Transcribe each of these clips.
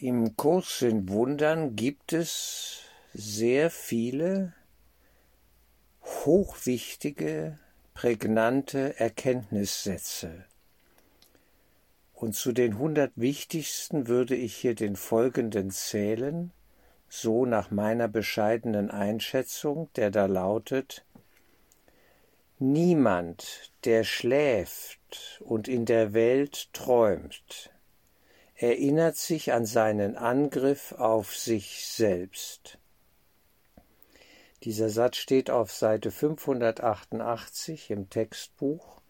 Im Kurs in Wundern gibt es sehr viele hochwichtige, prägnante Erkenntnissätze. Und zu den hundert wichtigsten würde ich hier den folgenden zählen, so nach meiner bescheidenen Einschätzung, der da lautet Niemand, der schläft und in der Welt träumt, erinnert sich an seinen Angriff auf sich selbst. Dieser Satz steht auf Seite 588 im Textbuch,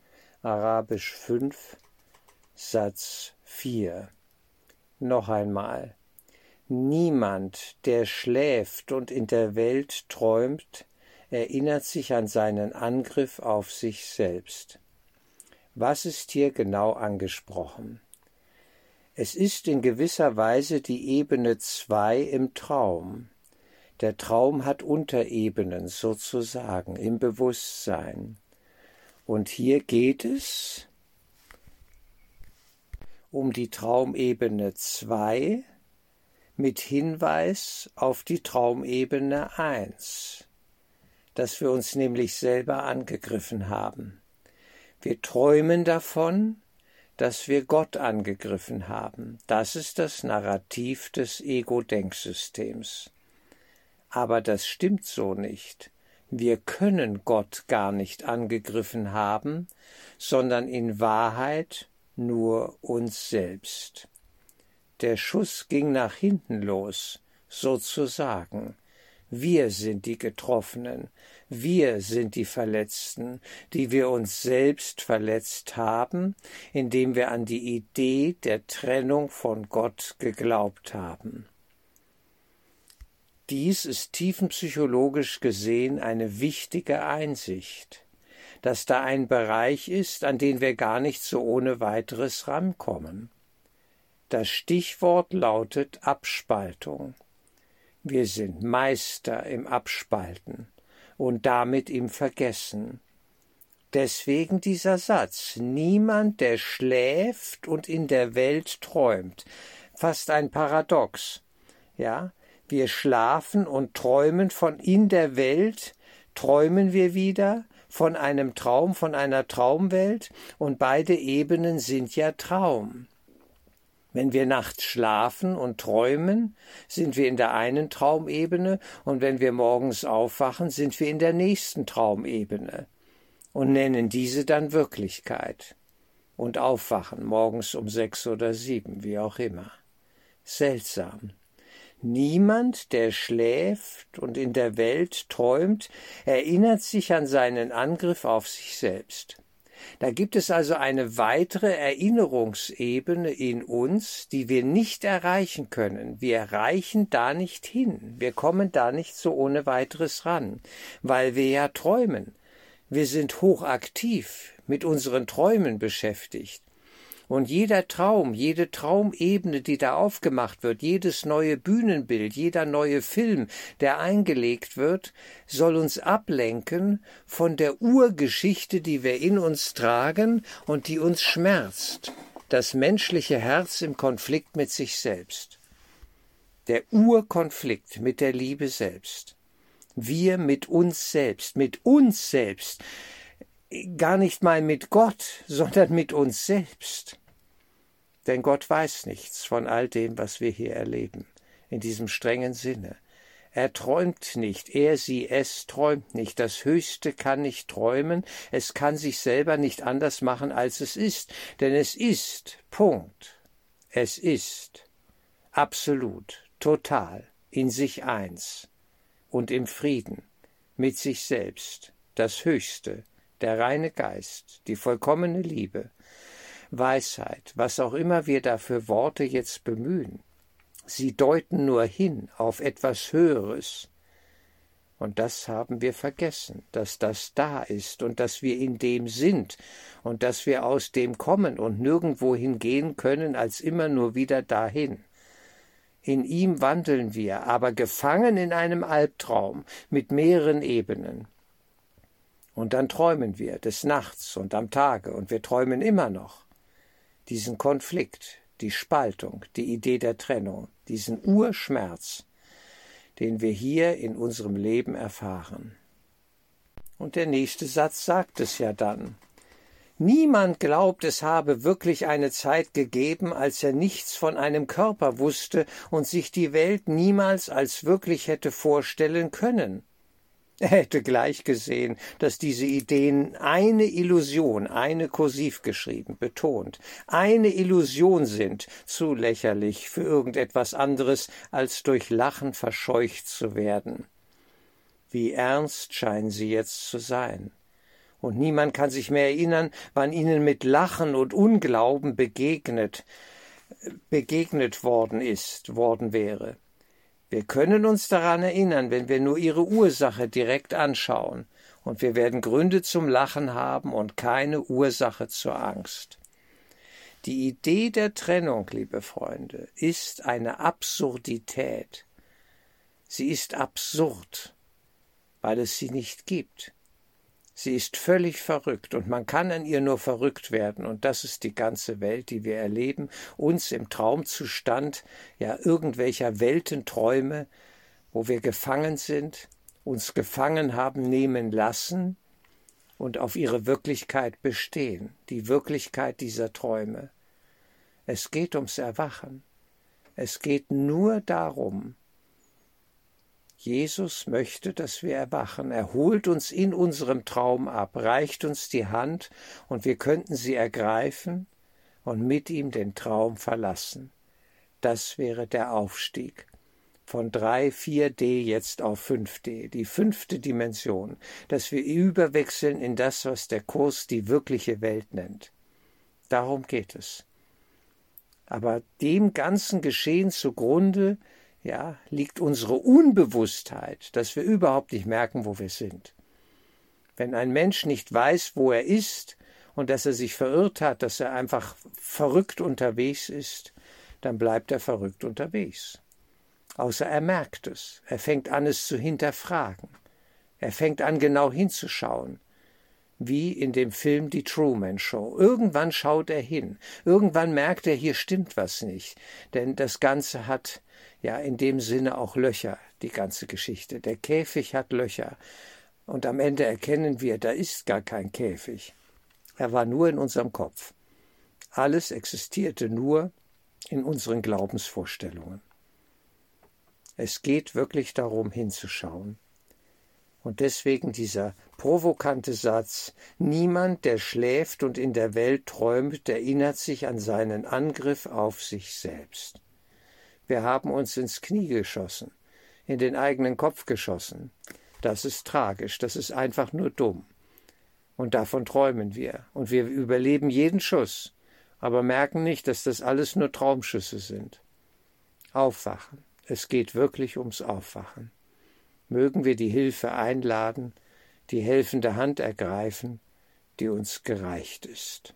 Arabisch 5, Satz 4. Noch einmal. Niemand, der schläft und in der Welt träumt, erinnert sich an seinen Angriff auf sich selbst. Was ist hier genau angesprochen? Es ist in gewisser Weise die Ebene zwei im Traum. Der Traum hat Unterebenen sozusagen im Bewusstsein. Und hier geht es um die Traumebene zwei mit Hinweis auf die Traumebene eins, dass wir uns nämlich selber angegriffen haben. Wir träumen davon, dass wir Gott angegriffen haben. Das ist das Narrativ des Ego-Denksystems. Aber das stimmt so nicht. Wir können Gott gar nicht angegriffen haben, sondern in Wahrheit nur uns selbst. Der Schuss ging nach hinten los, sozusagen. Wir sind die Getroffenen, wir sind die Verletzten, die wir uns selbst verletzt haben, indem wir an die Idee der Trennung von Gott geglaubt haben. Dies ist tiefenpsychologisch gesehen eine wichtige Einsicht, dass da ein Bereich ist, an den wir gar nicht so ohne weiteres rankommen. Das Stichwort lautet Abspaltung. Wir sind Meister im Abspalten und damit im Vergessen. Deswegen dieser Satz Niemand, der schläft und in der Welt träumt. Fast ein Paradox. Ja, wir schlafen und träumen von in der Welt, träumen wir wieder von einem Traum, von einer Traumwelt, und beide Ebenen sind ja Traum. Wenn wir nachts schlafen und träumen, sind wir in der einen Traumebene, und wenn wir morgens aufwachen, sind wir in der nächsten Traumebene und nennen diese dann Wirklichkeit und aufwachen morgens um sechs oder sieben, wie auch immer. Seltsam. Niemand, der schläft und in der Welt träumt, erinnert sich an seinen Angriff auf sich selbst. Da gibt es also eine weitere Erinnerungsebene in uns, die wir nicht erreichen können. Wir erreichen da nicht hin. Wir kommen da nicht so ohne weiteres ran, weil wir ja träumen. Wir sind hochaktiv mit unseren Träumen beschäftigt. Und jeder Traum, jede Traumebene, die da aufgemacht wird, jedes neue Bühnenbild, jeder neue Film, der eingelegt wird, soll uns ablenken von der Urgeschichte, die wir in uns tragen und die uns schmerzt. Das menschliche Herz im Konflikt mit sich selbst. Der Urkonflikt mit der Liebe selbst. Wir mit uns selbst, mit uns selbst gar nicht mal mit Gott, sondern mit uns selbst. Denn Gott weiß nichts von all dem, was wir hier erleben, in diesem strengen Sinne. Er träumt nicht, er, sie, es träumt nicht. Das Höchste kann nicht träumen, es kann sich selber nicht anders machen, als es ist, denn es ist, Punkt. Es ist, absolut, total, in sich eins und im Frieden, mit sich selbst, das Höchste, der reine Geist, die vollkommene Liebe, Weisheit, was auch immer wir da für Worte jetzt bemühen, sie deuten nur hin auf etwas Höheres. Und das haben wir vergessen, dass das da ist und dass wir in dem sind und dass wir aus dem kommen und nirgendwo hingehen können als immer nur wieder dahin. In ihm wandeln wir, aber gefangen in einem Albtraum mit mehreren Ebenen. Und dann träumen wir des Nachts und am Tage, und wir träumen immer noch diesen Konflikt, die Spaltung, die Idee der Trennung, diesen Urschmerz, den wir hier in unserem Leben erfahren. Und der nächste Satz sagt es ja dann. Niemand glaubt, es habe wirklich eine Zeit gegeben, als er nichts von einem Körper wusste und sich die Welt niemals als wirklich hätte vorstellen können. Er hätte gleich gesehen, dass diese Ideen eine Illusion, eine kursiv geschrieben, betont, eine Illusion sind, zu lächerlich für irgendetwas anderes, als durch Lachen verscheucht zu werden. Wie ernst scheinen sie jetzt zu sein und niemand kann sich mehr erinnern, wann ihnen mit Lachen und Unglauben begegnet, begegnet worden ist, worden wäre. Wir können uns daran erinnern, wenn wir nur ihre Ursache direkt anschauen, und wir werden Gründe zum Lachen haben und keine Ursache zur Angst. Die Idee der Trennung, liebe Freunde, ist eine Absurdität. Sie ist absurd, weil es sie nicht gibt. Sie ist völlig verrückt und man kann an ihr nur verrückt werden und das ist die ganze Welt, die wir erleben, uns im Traumzustand ja irgendwelcher Weltenträume, wo wir gefangen sind, uns gefangen haben nehmen lassen und auf ihre Wirklichkeit bestehen, die Wirklichkeit dieser Träume. Es geht ums Erwachen. Es geht nur darum, Jesus möchte, dass wir erwachen. Er holt uns in unserem Traum ab, reicht uns die Hand, und wir könnten sie ergreifen und mit ihm den Traum verlassen. Das wäre der Aufstieg von 3, 4D jetzt auf 5D, die fünfte Dimension, dass wir überwechseln in das, was der Kurs die wirkliche Welt nennt. Darum geht es. Aber dem ganzen Geschehen zugrunde ja, liegt unsere Unbewusstheit, dass wir überhaupt nicht merken, wo wir sind. Wenn ein Mensch nicht weiß, wo er ist und dass er sich verirrt hat, dass er einfach verrückt unterwegs ist, dann bleibt er verrückt unterwegs. Außer er merkt es, er fängt an, es zu hinterfragen, er fängt an, genau hinzuschauen, wie in dem Film Die Truman Show. Irgendwann schaut er hin, irgendwann merkt er, hier stimmt was nicht, denn das Ganze hat ja in dem Sinne auch Löcher, die ganze Geschichte. Der Käfig hat Löcher. Und am Ende erkennen wir, da ist gar kein Käfig. Er war nur in unserem Kopf. Alles existierte nur in unseren Glaubensvorstellungen. Es geht wirklich darum, hinzuschauen. Und deswegen dieser provokante Satz Niemand, der schläft und in der Welt träumt, erinnert sich an seinen Angriff auf sich selbst. Wir haben uns ins Knie geschossen, in den eigenen Kopf geschossen. Das ist tragisch, das ist einfach nur dumm. Und davon träumen wir. Und wir überleben jeden Schuss, aber merken nicht, dass das alles nur Traumschüsse sind. Aufwachen. Es geht wirklich ums Aufwachen. Mögen wir die Hilfe einladen, die helfende Hand ergreifen, die uns gereicht ist.